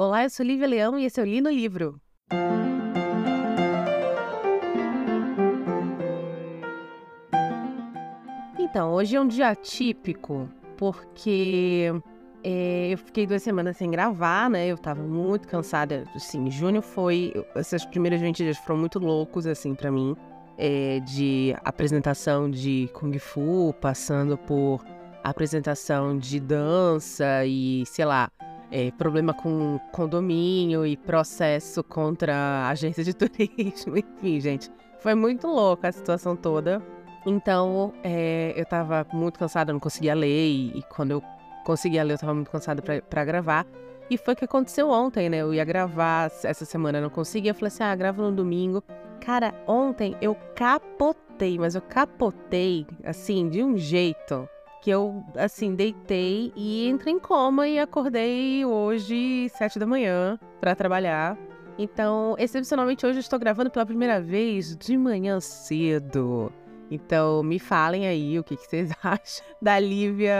Olá, eu sou Lívia Leão e esse é o Li no Livro. Então, hoje é um dia típico porque é, eu fiquei duas semanas sem gravar, né? Eu tava muito cansada. Assim, junho foi. Esses primeiros 20 dias foram muito loucos, assim, para mim. É, de apresentação de Kung Fu, passando por apresentação de dança e, sei lá, é, problema com condomínio e processo contra agência de turismo, enfim, gente. Foi muito louca a situação toda. Então, é, eu tava muito cansada, não conseguia ler, e, e quando eu conseguia ler, eu tava muito cansada para gravar. E foi o que aconteceu ontem, né? Eu ia gravar essa semana, não conseguia. Eu falei assim: ah, gravo no domingo. Cara, ontem eu capotei, mas eu capotei, assim, de um jeito que eu, assim, deitei e entrei em coma e acordei hoje, sete da manhã, para trabalhar. Então, excepcionalmente hoje eu estou gravando pela primeira vez de manhã cedo. Então, me falem aí o que, que vocês acham da Lívia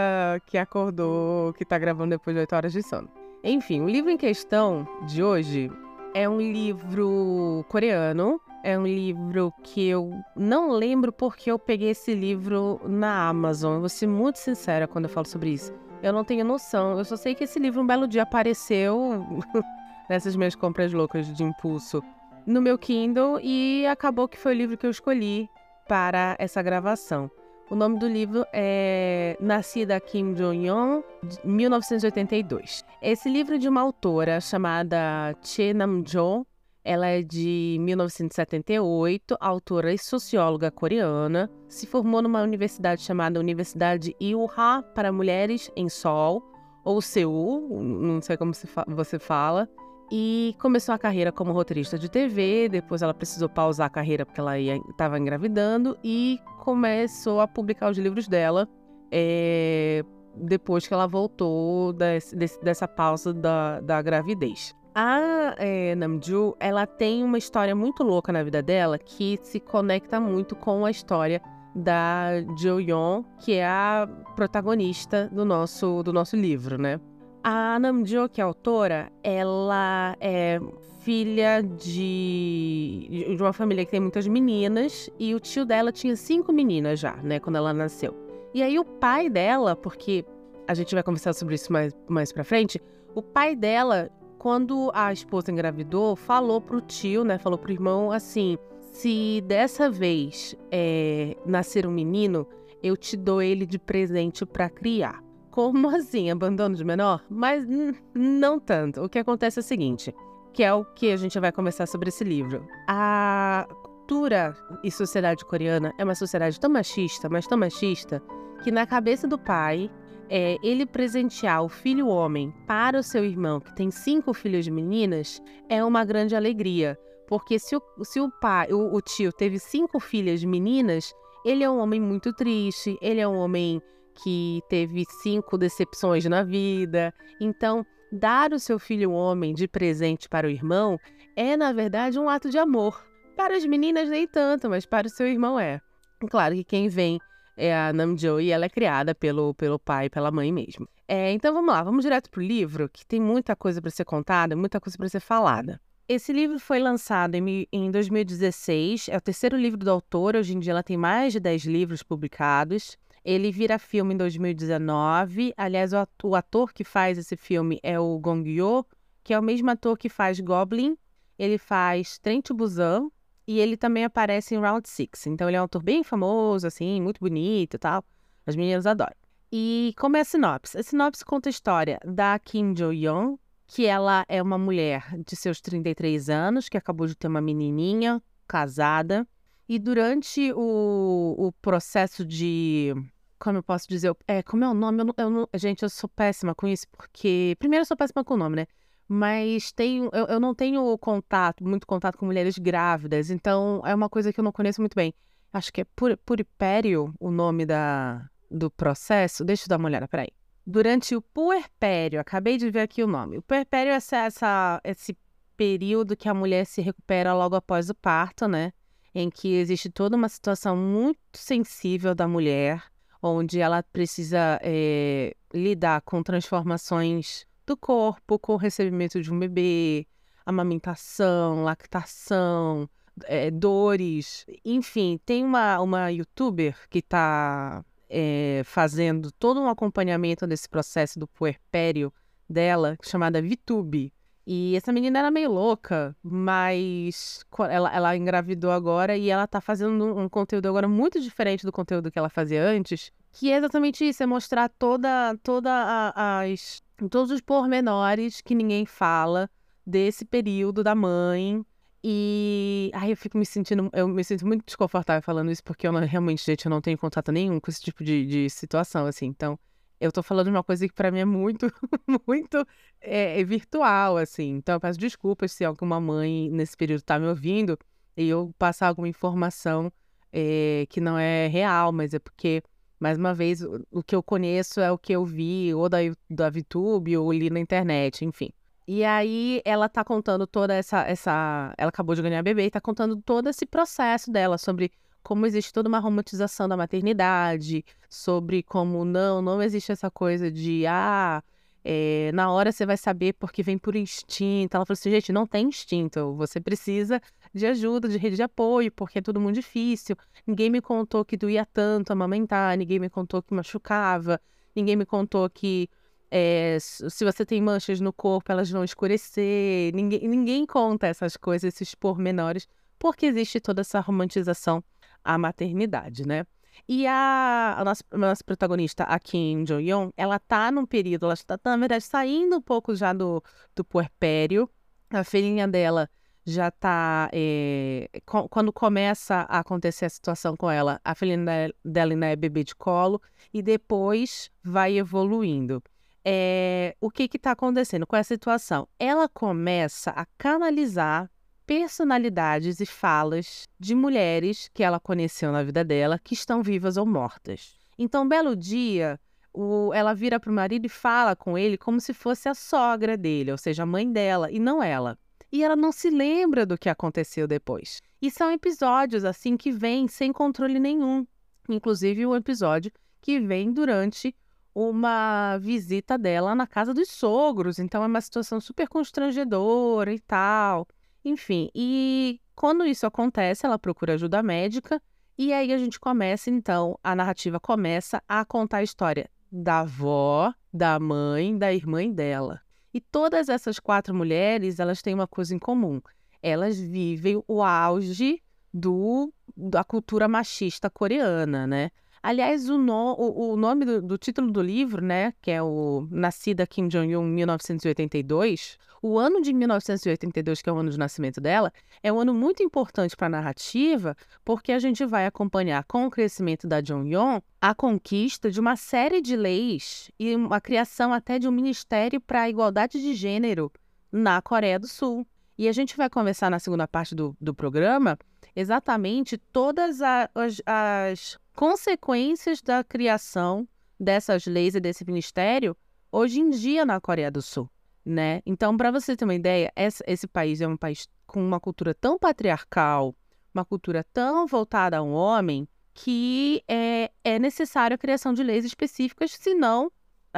que acordou, que tá gravando depois de 8 horas de sono. Enfim, o livro em questão de hoje é um livro coreano é um livro que eu não lembro porque eu peguei esse livro na Amazon. Eu vou ser muito sincera quando eu falo sobre isso. Eu não tenho noção. Eu só sei que esse livro um belo dia apareceu nessas minhas compras loucas de impulso no meu Kindle e acabou que foi o livro que eu escolhi para essa gravação. O nome do livro é Nascida Kim Jong-un, 1982. Esse livro é de uma autora chamada Che Nam-jo, ela é de 1978, autora e socióloga coreana. Se formou numa universidade chamada Universidade Ilha para Mulheres em Seoul, ou Seul, não sei como você fala. E começou a carreira como roteirista de TV, depois ela precisou pausar a carreira porque ela estava engravidando e começou a publicar os livros dela é, depois que ela voltou desse, desse, dessa pausa da, da gravidez. A é, Namju, ela tem uma história muito louca na vida dela que se conecta muito com a história da Jo Yeon, que é a protagonista do nosso, do nosso livro, né? A Namjo, que é autora, ela é filha de, de uma família que tem muitas meninas e o tio dela tinha cinco meninas já, né, quando ela nasceu. E aí o pai dela, porque a gente vai conversar sobre isso mais, mais pra frente, o pai dela quando a esposa engravidou, falou pro tio, né? Falou pro irmão assim: se dessa vez é, nascer um menino, eu te dou ele de presente para criar. Como assim, abandono de menor? Mas não tanto. O que acontece é o seguinte, que é o que a gente vai conversar sobre esse livro. A cultura e sociedade coreana é uma sociedade tão machista, mas tão machista, que na cabeça do pai é, ele presentear o filho homem para o seu irmão, que tem cinco filhos meninas, é uma grande alegria. Porque se o, se o pai, o, o tio, teve cinco filhas meninas, ele é um homem muito triste, ele é um homem que teve cinco decepções na vida. Então, dar o seu filho homem de presente para o irmão é, na verdade, um ato de amor. Para as meninas, nem tanto, mas para o seu irmão é. Claro que quem vem é a Namjo e ela é criada pelo, pelo pai e pela mãe mesmo. É, então vamos lá, vamos direto pro livro, que tem muita coisa para ser contada, muita coisa para ser falada. Esse livro foi lançado em, em 2016, é o terceiro livro do autor, hoje em dia ela tem mais de 10 livros publicados. Ele vira filme em 2019. Aliás, o o ator que faz esse filme é o Gong Yoo, que é o mesmo ator que faz Goblin. Ele faz Trem to Busan, e ele também aparece em Round Six. Então ele é um ator bem famoso, assim, muito bonito e tal. As meninas adoram. E como é a sinopse? A sinopse conta a história da Kim Jo-young, que ela é uma mulher de seus 33 anos, que acabou de ter uma menininha, casada. E durante o, o processo de... Como eu posso dizer? É, como é o nome? Eu, eu gente, eu sou péssima com isso, porque... Primeiro, eu sou péssima com o nome, né? Mas tenho, eu, eu não tenho contato, muito contato com mulheres grávidas, então é uma coisa que eu não conheço muito bem. Acho que é pur, puripério o nome da, do processo. Deixa eu dar uma olhada, peraí. Durante o puerpério, acabei de ver aqui o nome. O puerpério é essa, essa, esse período que a mulher se recupera logo após o parto, né? Em que existe toda uma situação muito sensível da mulher, onde ela precisa é, lidar com transformações do corpo com o recebimento de um bebê, amamentação, lactação, é, dores, enfim, tem uma, uma youtuber que está é, fazendo todo um acompanhamento desse processo do puerpério dela, chamada Vitube. E essa menina era meio louca, mas ela, ela engravidou agora e ela tá fazendo um conteúdo agora muito diferente do conteúdo que ela fazia antes, que é exatamente isso, é mostrar toda, toda as, todos os pormenores que ninguém fala desse período da mãe. E aí eu fico me sentindo, eu me sinto muito desconfortável falando isso, porque eu não, realmente, gente, eu não tenho contato nenhum com esse tipo de, de situação, assim. Então, eu tô falando uma coisa que para mim é muito, muito é, é, virtual, assim. Então, eu peço desculpas se alguma mãe nesse período tá me ouvindo e eu passar alguma informação é, que não é real, mas é porque, mais uma vez, o, que eu conheço é o que eu vi ou da, da VTube ou li na internet, enfim. E aí ela tá contando toda essa, essa. Ela acabou de ganhar bebê e tá contando todo esse processo dela sobre como existe toda uma romantização da maternidade, sobre como não, não existe essa coisa de ah, é, na hora você vai saber porque vem por instinto. Ela falou assim, gente, não tem instinto, você precisa de ajuda, de rede de apoio, porque é tudo muito difícil. Ninguém me contou que doía tanto amamentar, ninguém me contou que machucava, ninguém me contou que é, se você tem manchas no corpo, elas vão escurecer. Ninguém, ninguém conta essas coisas, esses pormenores, porque existe toda essa romantização à maternidade, né? E a, a, nossa, a nossa protagonista, a Kim Jo-yeon, ela tá num período, ela está, na verdade, saindo um pouco já do, do puerpério. A filhinha dela já tá. É, quando começa a acontecer a situação com ela, a filhinha dela ainda é bebê de colo, e depois vai evoluindo é, o que está acontecendo com essa situação? Ela começa a canalizar personalidades e falas de mulheres que ela conheceu na vida dela que estão vivas ou mortas. Então, belo dia, o, ela vira para o marido e fala com ele como se fosse a sogra dele, ou seja, a mãe dela, e não ela. E ela não se lembra do que aconteceu depois. E são episódios assim que vêm sem controle nenhum. Inclusive, o um episódio que vem durante uma visita dela na casa dos sogros, então é uma situação super constrangedora e tal. Enfim, e quando isso acontece, ela procura ajuda médica e aí a gente começa então, a narrativa começa a contar a história da avó, da mãe, da irmã dela. E todas essas quatro mulheres, elas têm uma coisa em comum. Elas vivem o auge do, da cultura machista coreana, né? Aliás, o, no, o, o nome do, do, título do livro, né, que é o Nascida Kim Jong-un 1982, o ano de 1982, que é o ano de nascimento dela, é um ano muito importante para a narrativa, porque a gente vai acompanhar com o crescimento da Jong-un a conquista de uma série de leis e a criação até de um ministério para a igualdade de gênero na Coreia do Sul. E a gente vai conversar na segunda parte do, do programa exatamente todas as, as consequências da criação dessas leis e desse ministério hoje em dia na Coreia do Sul, né? Então, para você ter uma ideia, esse, país é um país com uma cultura tão patriarcal, uma cultura tão voltada a um homem, que é, é necessário a criação de leis específicas, senão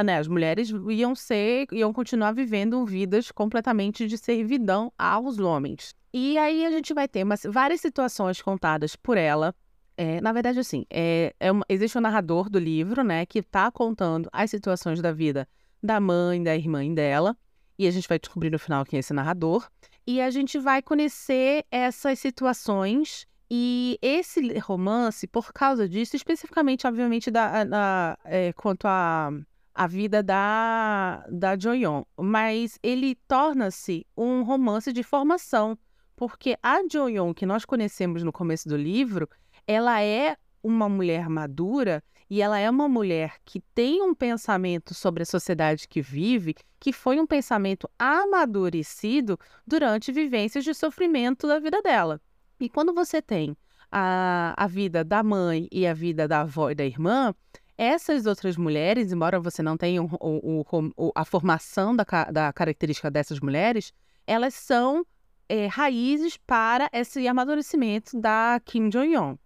né, as mulheres iam ser, iam continuar vivendo vidas completamente de servidão aos homens. E aí a gente vai ter umas, várias situações contadas por ela, é, na verdade, assim, é, é uma, existe um narrador do livro, né, que está contando as situações da vida da mãe, da irmã dela, e a gente vai descobrir no final quem é esse narrador, e a gente vai conhecer essas situações e esse romance, por causa disso, especificamente, obviamente, da, é, quanto a a vida da, da Joyon, mas ele torna-se um romance de formação, porque a Joyon que nós conhecemos no começo do livro, ela é uma mulher madura e ela é uma mulher que tem um pensamento sobre a sociedade que vive, que foi um pensamento amadurecido durante vivências de sofrimento da vida dela. E quando você tem a, a vida da mãe e a vida da avó e da irmã, essas outras mulheres, embora você não tenha o, o, o, a formação da, da característica dessas mulheres, elas são é, raízes para esse amadurecimento da Kim Jong-un.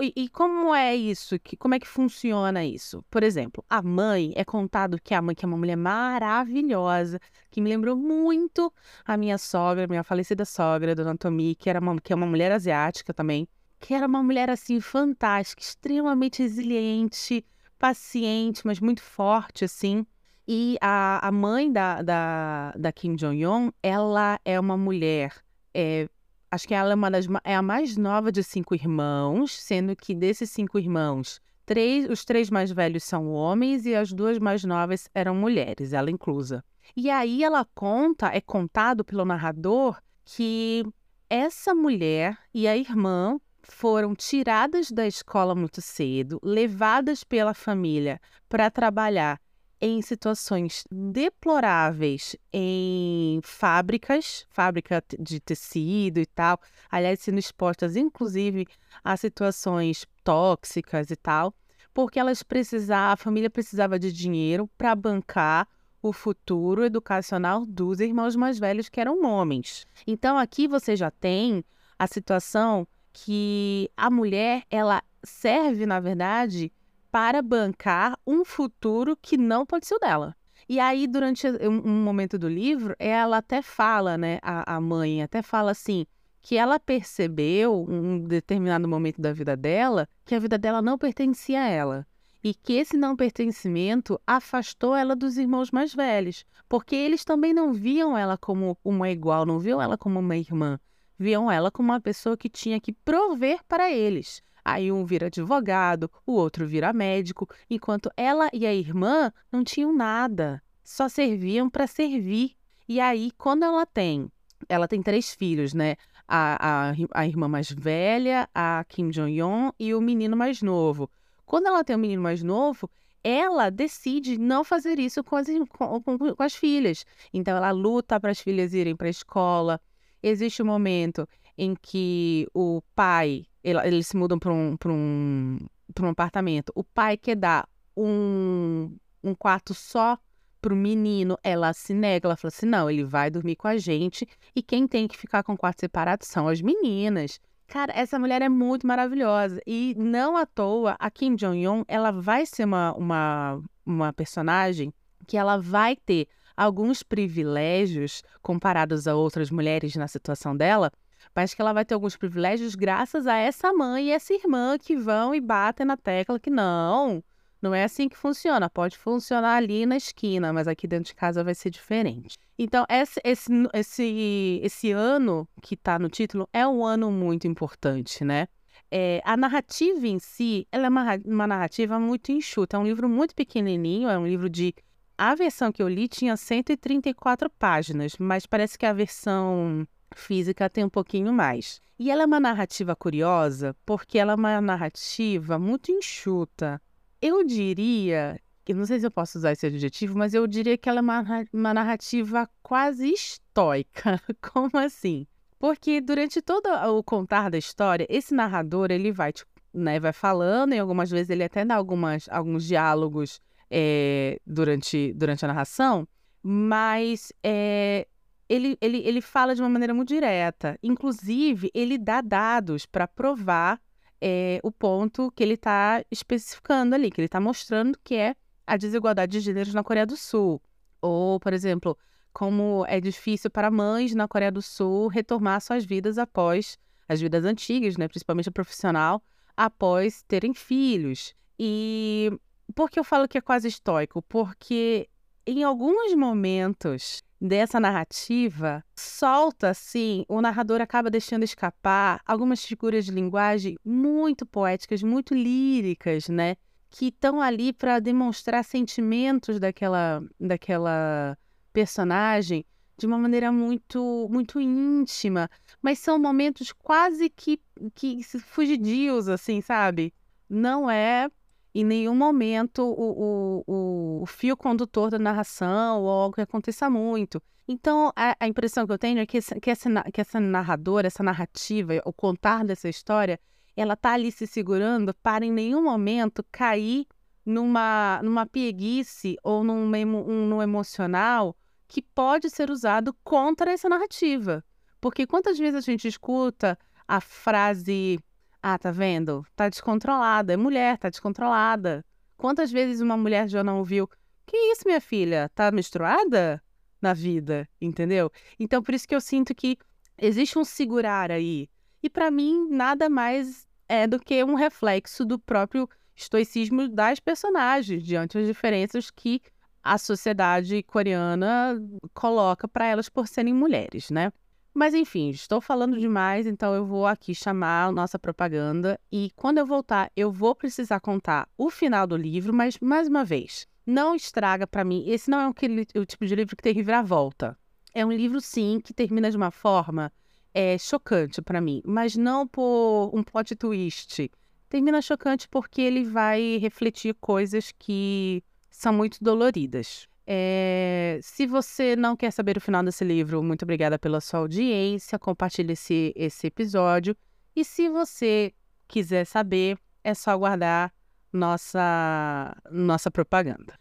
E, e, como é isso? Que, como é que funciona isso? Por exemplo, a mãe é contado que a mãe que é uma mulher maravilhosa, que me lembrou muito a minha sogra, minha falecida sogra, Dona Tomi, que era uma, que é uma mulher asiática também, que era uma mulher assim fantástica, extremamente resiliente, paciente, mas muito forte assim. E a, a mãe da, da, da Kim Jong-un, ela é uma mulher é, Acho que ela é, uma das, é a mais nova de cinco irmãos, sendo que desses cinco irmãos, três, os três mais velhos são homens e as duas mais novas eram mulheres, ela inclusa. E aí ela conta, é contado pelo narrador, que essa mulher e a irmã foram tiradas da escola muito cedo, levadas pela família para trabalhar em situações deploráveis em fábricas, fábrica de tecido e tal, aliás, sendo expostas inclusive a situações tóxicas e tal, porque elas precisavam, a família precisava de dinheiro para bancar o futuro educacional dos irmãos mais velhos que eram homens. Então aqui você já tem a situação que a mulher ela serve, na verdade, para bancar um futuro que não pode ser o dela. E aí, durante um momento do livro, ela até fala, né, a, a mãe até fala assim, que ela percebeu, um determinado momento da vida dela, que a vida dela não pertencia a ela. E que esse não pertencimento afastou ela dos irmãos mais velhos, porque eles também não viam ela como uma igual, não viam ela como uma irmã, viam ela como uma pessoa que tinha que prover para eles. Aí um vira advogado, o outro vira médico, enquanto ela e a irmã não tinham nada, só serviam para servir. E aí, quando ela tem, ela tem três filhos, né? A, a, a irmã mais velha, a Kim Jong-un e o menino mais novo. Quando ela tem o um menino mais novo, ela decide não fazer isso com as, com, com, com as filhas. Então, ela luta para as filhas irem para a escola. Existe um momento em que o pai eles se mudam para um, um, um apartamento. O pai quer dar um, um quarto só para o menino, ela se nega, ela fala assim: não, ele vai dormir com a gente e quem tem que ficar com o quarto separado são as meninas. Cara, essa mulher é muito maravilhosa e não à toa a Kim Jong-un ela vai ser uma, uma, uma personagem que ela vai ter alguns privilégios comparados a outras mulheres na situação dela, mas que ela vai ter alguns privilégios graças a essa mãe e essa irmã que vão e batem na tecla que não, não é assim que funciona. Pode funcionar ali na esquina, mas aqui dentro de casa vai ser diferente. Então, esse, esse, esse, esse ano que está no título é um ano muito importante, né? É, a narrativa em si, ela é uma, uma narrativa muito enxuta. É um livro muito pequenininho, é um livro de... A versão que eu li tinha 134 páginas, mas parece que a versão física tem um pouquinho mais. E ela é uma narrativa curiosa porque ela é uma narrativa muito enxuta. Eu diria, eu não sei se eu posso usar esse adjetivo, mas eu diria que ela é uma, uma narrativa quase estoica. Como assim? Porque durante todo o contar da história, esse narrador ele vai, né, vai falando e algumas vezes ele até dá algumas, alguns diálogos é, durante, durante a narração, mas é, ele, ele, ele fala de uma maneira muito direta. Inclusive, ele dá dados para provar é, o ponto que ele está especificando ali, que ele está mostrando que é a desigualdade de gêneros na Coreia do Sul. Ou, por exemplo, como é difícil para mães na Coreia do Sul retomar suas vidas após as vidas antigas, né, principalmente a profissional, após terem filhos. E por que eu falo que é quase estoico? Porque em alguns momentos dessa narrativa solta assim, o narrador acaba deixando escapar algumas figuras de linguagem muito poéticas, muito líricas, né? Que estão ali para demonstrar sentimentos daquela, daquela personagem de uma maneira muito muito íntima, mas são momentos quase que, que fugidios, assim, sabe? Não é em nenhum momento o, o, o, fio condutor da narração ou algo que aconteça muito. Então, a, a impressão que eu tenho é que, esse, que, essa, que essa narradora, essa narrativa, o contar dessa história, ela tá ali se segurando para em nenhum momento cair numa, numa pieguice ou num, um, num emocional que pode ser usado contra essa narrativa. Porque quantas vezes a gente escuta a frase Ah, tá vendo? Tá descontrolada. É mulher, tá descontrolada. Quantas vezes uma mulher já não ouviu? Que isso, minha filha? Tá menstruada? Na vida, entendeu? Então, por isso que eu sinto que existe um segurar aí. E para mim, nada mais é do que um reflexo do próprio estoicismo das personagens, diante das diferenças que a sociedade coreana coloca para elas por serem mulheres, né? Mas enfim, estou falando demais, então eu vou aqui chamar a nossa propaganda e quando eu voltar, eu vou precisar contar o final do livro, mas mais uma vez, não estraga para mim. Esse não é o tipo de livro que tem reviravolta. É um livro sim que termina de uma forma é, chocante para mim, mas não por um plot twist. Termina chocante porque ele vai refletir coisas que são muito doloridas. É, se você não quer saber o final desse livro, muito obrigada pela sua audiência. Compartilhe esse, esse episódio. E se você quiser saber, é só aguardar nossa, nossa propaganda.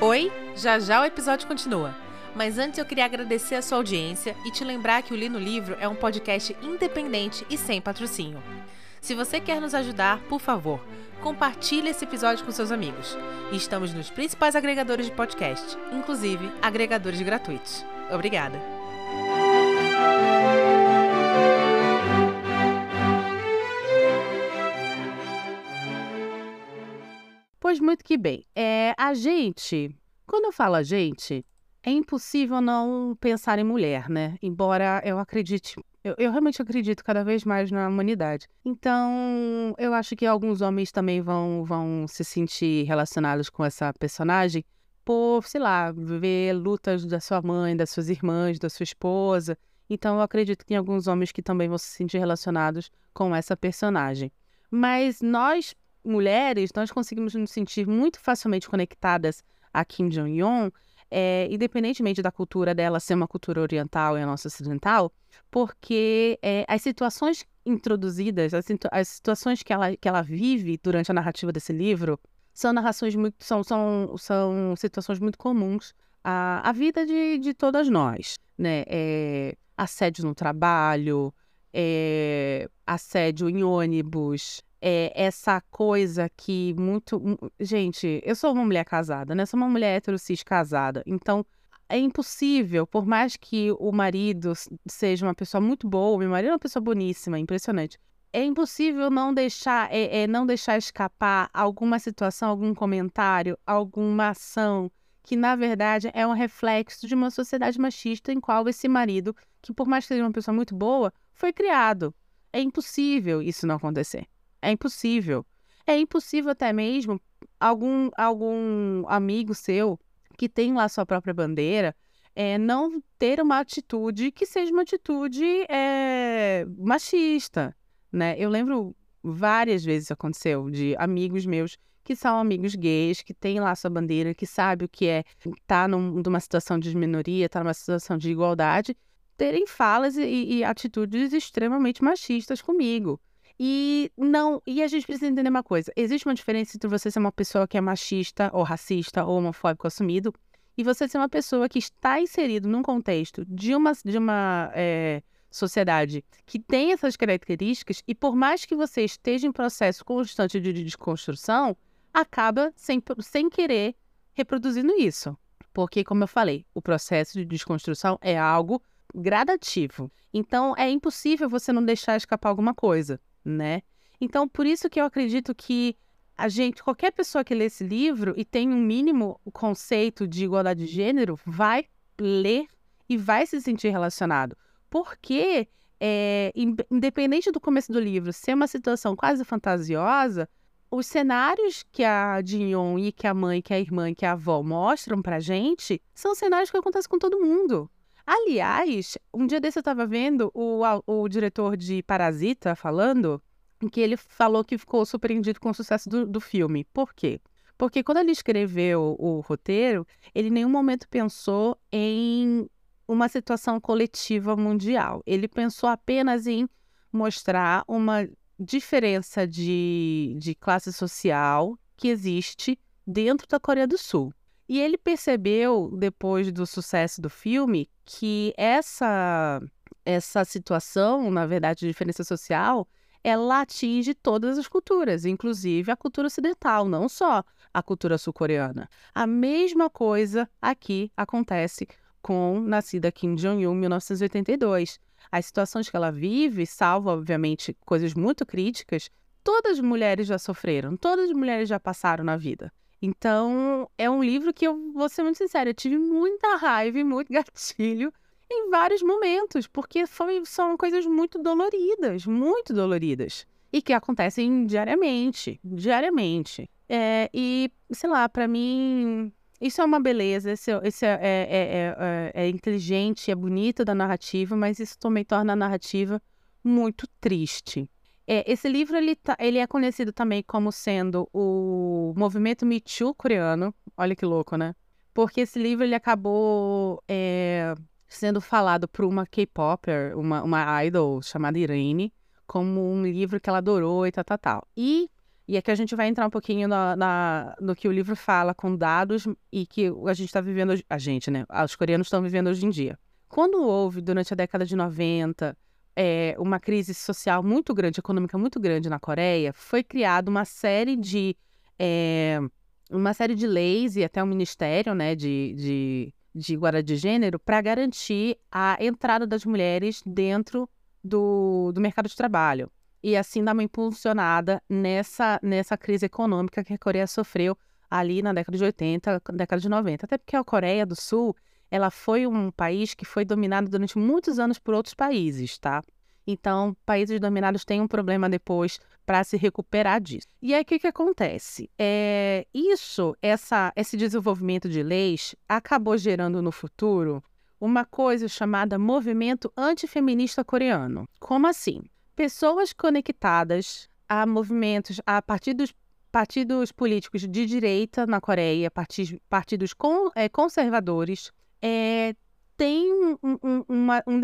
Oi, já já o episódio continua. Mas antes eu queria agradecer a sua audiência e te lembrar que o Li no Livro é um podcast independente e sem patrocínio. Se você quer nos ajudar, por favor, compartilhe esse episódio com seus amigos. Estamos nos principais agregadores de podcast, inclusive agregadores gratuitos. Obrigada! Pois muito que bem. É, a gente, quando eu falo a gente, é impossível não pensar em mulher, né? Embora eu acredite eu, eu, realmente acredito cada vez mais na humanidade. Então, eu acho que alguns homens também vão, vão se sentir relacionados com essa personagem por, sei lá, ver lutas da sua mãe, das suas irmãs, da sua esposa. Então, eu acredito que tem alguns homens que também vão se sentir relacionados com essa personagem. Mas nós, mulheres, nós conseguimos nos sentir muito facilmente conectadas a Kim Jong-un é, independentemente da cultura dela ser uma cultura oriental e a nossa ocidental, porque é, as situações introduzidas, as, as, situações que ela, que ela vive durante a narrativa desse livro, são narrações muito, são, são, são situações muito comuns à, à vida de, de todas nós, né? É, assédio no trabalho, é, assédio em ônibus, é, essa coisa que muito. Gente, eu sou uma mulher casada, né? Sou uma mulher hetero cis casada. Então, é impossível, por mais que o marido seja uma pessoa muito boa, meu marido é uma pessoa boníssima, impressionante. É impossível não deixar, é, é não deixar escapar alguma situação, algum comentário, alguma ação que na verdade é um reflexo de uma sociedade machista em qual esse marido, que por mais que seja uma pessoa muito boa, foi criado. É impossível isso não acontecer. É impossível. É impossível até mesmo algum, algum amigo seu que tem lá sua própria bandeira é, não ter uma atitude que seja uma atitude é, machista, né? Eu lembro várias vezes aconteceu de amigos meus que são amigos gays, que têm lá sua bandeira, que sabe o que é estar tá numa situação de minoria, estar tá numa situação de igualdade, terem falas e, e atitudes extremamente machistas comigo. E não, e a gente precisa entender uma coisa: existe uma diferença entre você ser uma pessoa que é machista ou racista ou homofóbico assumido e você ser uma pessoa que está inserido num contexto de uma, de uma é, sociedade que tem essas características e por mais que você esteja em processo constante de desconstrução, acaba sem, sem querer reproduzindo isso. Porque, como eu falei, o processo de desconstrução é algo gradativo. Então, é impossível você não deixar escapar alguma coisa né? Então, por isso que eu acredito que a gente, qualquer pessoa que lê esse livro e tem um mínimo conceito de igualdade de gênero, vai ler e vai se sentir relacionado. Porque, é, independente do começo do livro ser uma situação quase fantasiosa, os cenários que a Jinyon e que a mãe, que a irmã que a avó mostram pra gente são cenários que acontecem com todo mundo. Aliás, um dia desse eu estava vendo o, o diretor de Parasita falando que ele falou que ficou surpreendido com o sucesso do, do filme. Por quê? Porque quando ele escreveu o, roteiro, ele em nenhum momento pensou em uma situação coletiva mundial. Ele pensou apenas em mostrar uma diferença de, de classe social que existe dentro da Coreia do Sul. E ele percebeu, depois do sucesso do filme, que essa, essa situação, na verdade, de diferença social, ela atinge todas as culturas, inclusive a cultura ocidental, não só a cultura sul-coreana. A mesma coisa aqui acontece com nascida Kim Jong-un em 1982. As situações que ela vive, salvo, obviamente, coisas muito críticas, todas as mulheres já sofreram, todas as mulheres já passaram na vida. Então, é um livro que eu vou ser muito sincera, eu tive muita raiva e muito gatilho em vários momentos, porque foi, são coisas muito doloridas, muito doloridas. E que acontecem diariamente, diariamente. É, e, sei lá, para mim, isso é uma beleza, isso, isso é, é, é, é, inteligente, é bonito da narrativa, mas isso também torna a narrativa muito triste. Esse livro ele, tá, ele é conhecido também como sendo o movimento Me Too coreano. Olha que louco, né? Porque esse livro ele acabou sendo falado por uma K-popper, uma, uma idol chamada Irene, como um livro que ela adorou e tal, tal, tal. E, e aqui a gente vai entrar um pouquinho na, na, no que o livro fala com dados e que a gente está vivendo, a gente, né? Os coreanos estão vivendo hoje em dia. Quando houve, durante a década de 90, é, uma crise social muito grande, econômica muito grande na Coreia, foi criada uma série de. É, uma série de leis e até um ministério né, de, de de igualdade de gênero para garantir a entrada das mulheres dentro do, do mercado de trabalho. E assim dar uma impulsionada nessa, nessa crise econômica que a Coreia sofreu ali na década de 80, década de 90. Até porque a Coreia do Sul, ela foi um país que foi dominado durante muitos anos por outros países, tá? Então, países dominados têm um problema depois para se recuperar disso. E aí, o que, que acontece? É, isso, essa, esse desenvolvimento de leis, acabou gerando no futuro uma coisa chamada movimento antifeminista coreano. Como assim? Pessoas conectadas a movimentos, a partidos, partidos políticos de direita na Coreia, partidos, partidos é, conservadores, é, têm um, um, uma, um,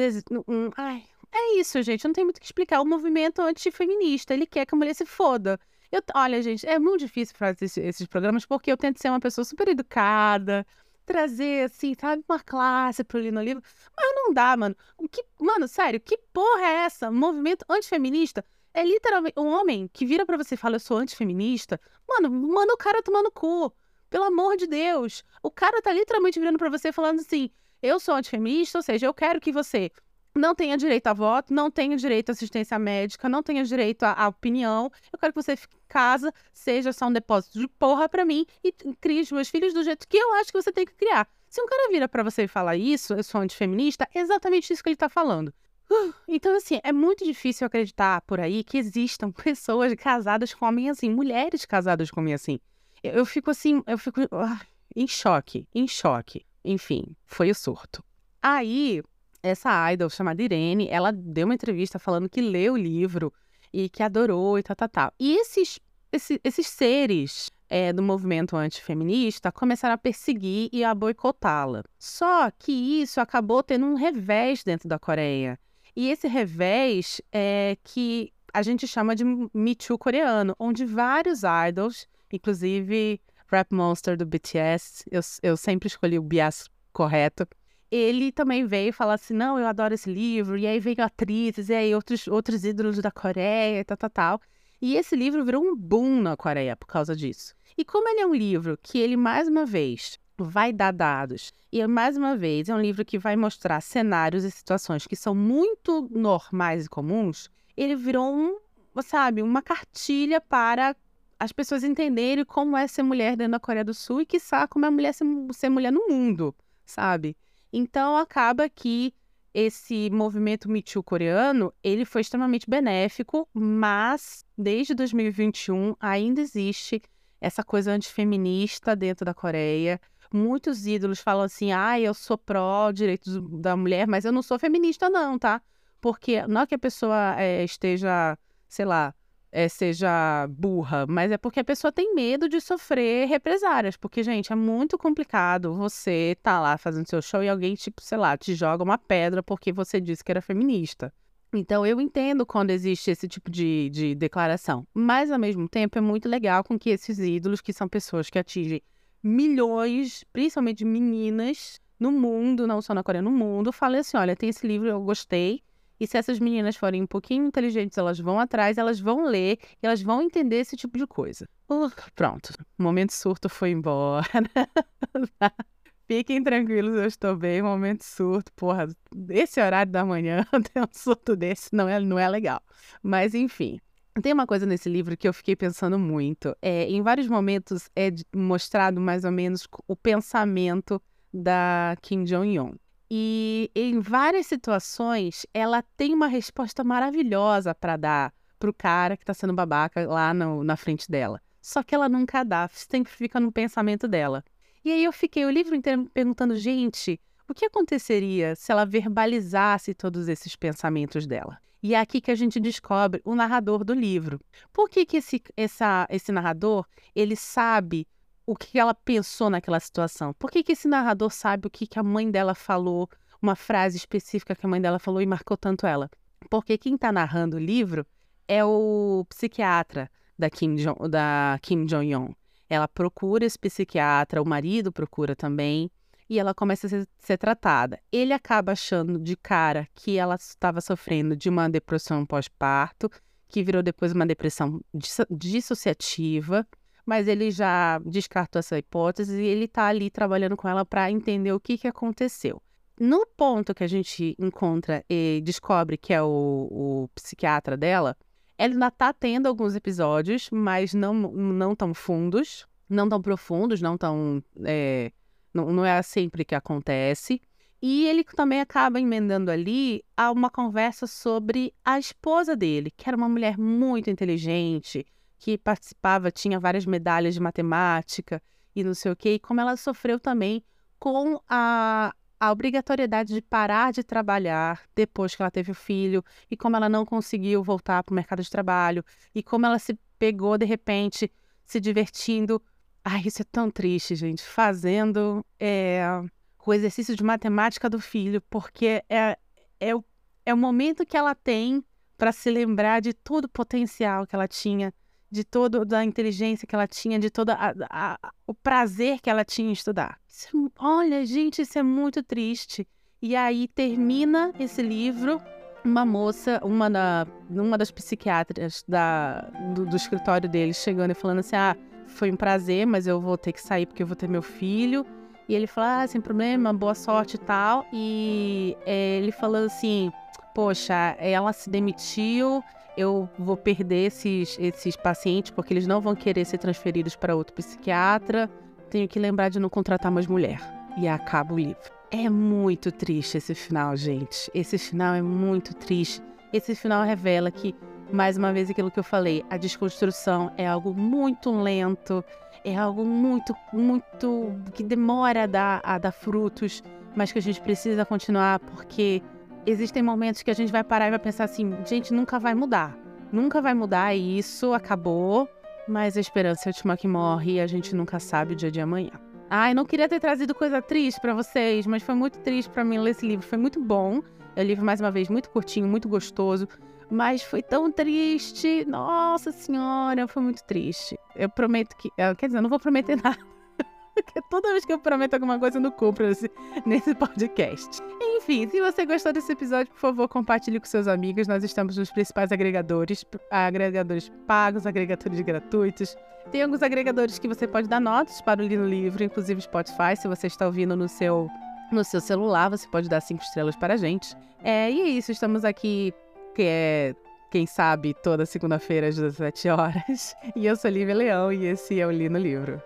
um, ai, é isso, gente. Não tem muito o que explicar. O movimento antifeminista, ele quer que a mulher se foda. Eu, olha, gente, é muito difícil fazer esses, esses programas porque eu tento ser uma pessoa super educada, trazer, assim, sabe, uma classe pro Lino Livro. Mas não dá, mano. O que, mano, sério, que porra é essa? Movimento antifeminista? É literalmente um homem que vira para você e fala, eu sou antifeminista. Mano, manda o cara tomando cu. Pelo amor de Deus. O cara tá literalmente virando para você falando assim, eu sou antifeminista, ou seja, eu quero que você não tenha direito a voto, não tenha direito à assistência médica, não tenha direito à, opinião. Eu quero que você fique em casa, seja só um depósito de porra para mim e crie os meus filhos do jeito que eu acho que você tem que criar. Se um cara vira para você e fala isso, eu sou antifeminista, é exatamente isso que ele tá falando. Então, assim, é muito difícil acreditar por aí que existam pessoas casadas com homem assim, mulheres casadas com homem assim. Eu, fico assim, eu fico uh, em choque, em choque. Enfim, foi o surto. Aí, essa idol chamada Irene, ela deu uma entrevista falando que leu o livro e que adorou e tal, tal, tal. E esses, esses, esses seres é, do movimento antifeminista começaram a perseguir e a boicotá-la. Só que isso acabou tendo um revés dentro da Coreia. E esse revés é que a gente chama de Me Too coreano, onde vários idols, inclusive Rap Monster do BTS, eu, eu sempre escolhi o bias correto, ele também veio falar assim: não, eu adoro esse livro, e aí veio atrizes, e aí outros, outros ídolos da Coreia e tal, tal, tal. E esse livro virou um boom na Coreia por causa disso. E como ele é um livro que ele, mais uma vez, vai dar dados, e mais uma vez é um livro que vai mostrar cenários e situações que são muito normais e comuns, ele virou um, sabe, uma cartilha para as pessoas entenderem como é ser mulher dentro da Coreia do Sul e, quiçá, como é mulher ser, ser mulher no mundo, sabe? Então acaba que esse movimento Me Too coreano, ele foi extremamente benéfico, mas desde 2021 ainda existe essa coisa antifeminista dentro da Coreia. Muitos ídolos falam assim: "Ah, eu sou pró direitos da mulher, mas eu não sou feminista não, tá?" Porque não é que a pessoa é, esteja, sei lá, é, seja burra, mas é porque a pessoa tem medo de sofrer represárias. Porque, gente, é muito complicado você tá lá fazendo seu show e alguém, tipo, sei lá, te joga uma pedra porque você disse que era feminista. Então, eu entendo quando existe esse tipo de, de declaração. Mas, ao mesmo tempo, é muito legal com que esses ídolos, que são pessoas que atingem milhões, principalmente meninas no mundo, não só na Coreia, no mundo. Falei assim: olha, tem esse livro, eu gostei. E se essas meninas forem um pouquinho inteligentes, elas vão atrás, elas vão ler, e elas vão entender esse tipo de coisa. Uh, pronto, o momento surto foi embora. Fiquem tranquilos, eu estou bem. Momento surto, porra, esse horário da manhã, ter um surto desse não é, não é legal. Mas enfim. Tem uma coisa nesse livro que eu fiquei pensando muito. É, em vários momentos é mostrado mais ou menos o pensamento da Kim Jong-un. E em várias situações, ela tem uma resposta maravilhosa para dar pro cara que tá sendo babaca lá no, na frente dela. Só que ela nunca dá, sempre fica no pensamento dela. E aí eu fiquei o livro inteiro perguntando, gente, o que aconteceria se ela verbalizasse todos esses pensamentos dela? E é aqui que a gente descobre o narrador do livro. Por que, que esse, essa, esse narrador ele sabe o que ela pensou naquela situação. Por que, que esse narrador sabe o que, que a mãe dela falou, uma frase específica que a mãe dela falou e marcou tanto ela? Porque quem está narrando o livro é o psiquiatra da Kim, Jong, da Kim Jong-un. Ela procura esse psiquiatra, o marido procura também, e ela começa a ser, ser tratada. Ele acaba achando de cara que ela estava sofrendo de uma depressão pós-parto, que virou depois uma depressão dissociativa mas ele já descartou essa hipótese e ele está ali trabalhando com ela para entender o que, que aconteceu. No ponto que a gente encontra e descobre que é o, o psiquiatra dela, ela ainda está tendo alguns episódios, mas não, não tão fundos, não tão profundos, não tão. É, não, não é sempre que acontece. E ele também acaba emendando ali a uma conversa sobre a esposa dele, que era uma mulher muito inteligente, que participava, tinha várias medalhas de matemática e não sei o quê, e como ela sofreu também com a, a obrigatoriedade de parar de trabalhar depois que ela teve o filho, e como ela não conseguiu voltar para o mercado de trabalho, e como ela se pegou de repente se divertindo. Ai, isso é tão triste, gente, fazendo é, o exercício de matemática do filho, porque é, é, o, é o momento que ela tem para se lembrar de todo o potencial que ela tinha de toda a inteligência que ela tinha, de todo o prazer que ela tinha em estudar. Isso, é olha, gente, isso é muito triste. E aí termina esse livro uma moça, uma, da, uma das psiquiatras da, do, do, escritório dele, chegando e falando assim: Ah, foi um prazer, mas eu vou ter que sair porque eu vou ter meu filho. E ele fala: Ah, sem problema, boa sorte e tal. E é, ele falou assim: Poxa, ela se demitiu eu vou perder esses, esses pacientes porque eles não vão querer ser transferidos para outro psiquiatra. Tenho que lembrar de não contratar mais mulher. E acaba o livro. É muito triste esse final, gente. Esse final é muito triste. Esse final revela que, mais uma vez, aquilo que eu falei, a desconstrução é algo muito lento, é algo muito, muito. que demora a dar, a dar frutos, mas que a gente precisa continuar porque existem momentos que a gente vai parar e vai pensar assim: gente, nunca vai mudar. Nunca vai mudar isso acabou, mas a esperança é a última que morre e a gente nunca sabe o dia de amanhã. Ai, não queria ter trazido coisa triste para vocês, mas foi muito triste para mim ler esse livro. Foi muito bom. É um livro, mais uma vez, muito curtinho, muito gostoso. Mas foi tão triste. Nossa Senhora, foi muito triste. Eu prometo que. Quer dizer, eu não vou prometer nada. Porque toda vez que eu prometo alguma coisa, eu não cumpro nesse, nesse podcast. Enfim, se você gostou desse episódio, por favor, compartilhe com seus amigos. Nós estamos nos principais agregadores, agregadores pagos, agregadores gratuitos. Tem alguns agregadores que você pode dar notas para o Lino Livro, inclusive Spotify. Se você está ouvindo no seu, no seu celular, você pode dar cinco estrelas para a gente. É, e é isso, estamos aqui, que é quem sabe, toda segunda-feira às 17 horas. E eu sou Lívia Leão e esse é o Lino Livro.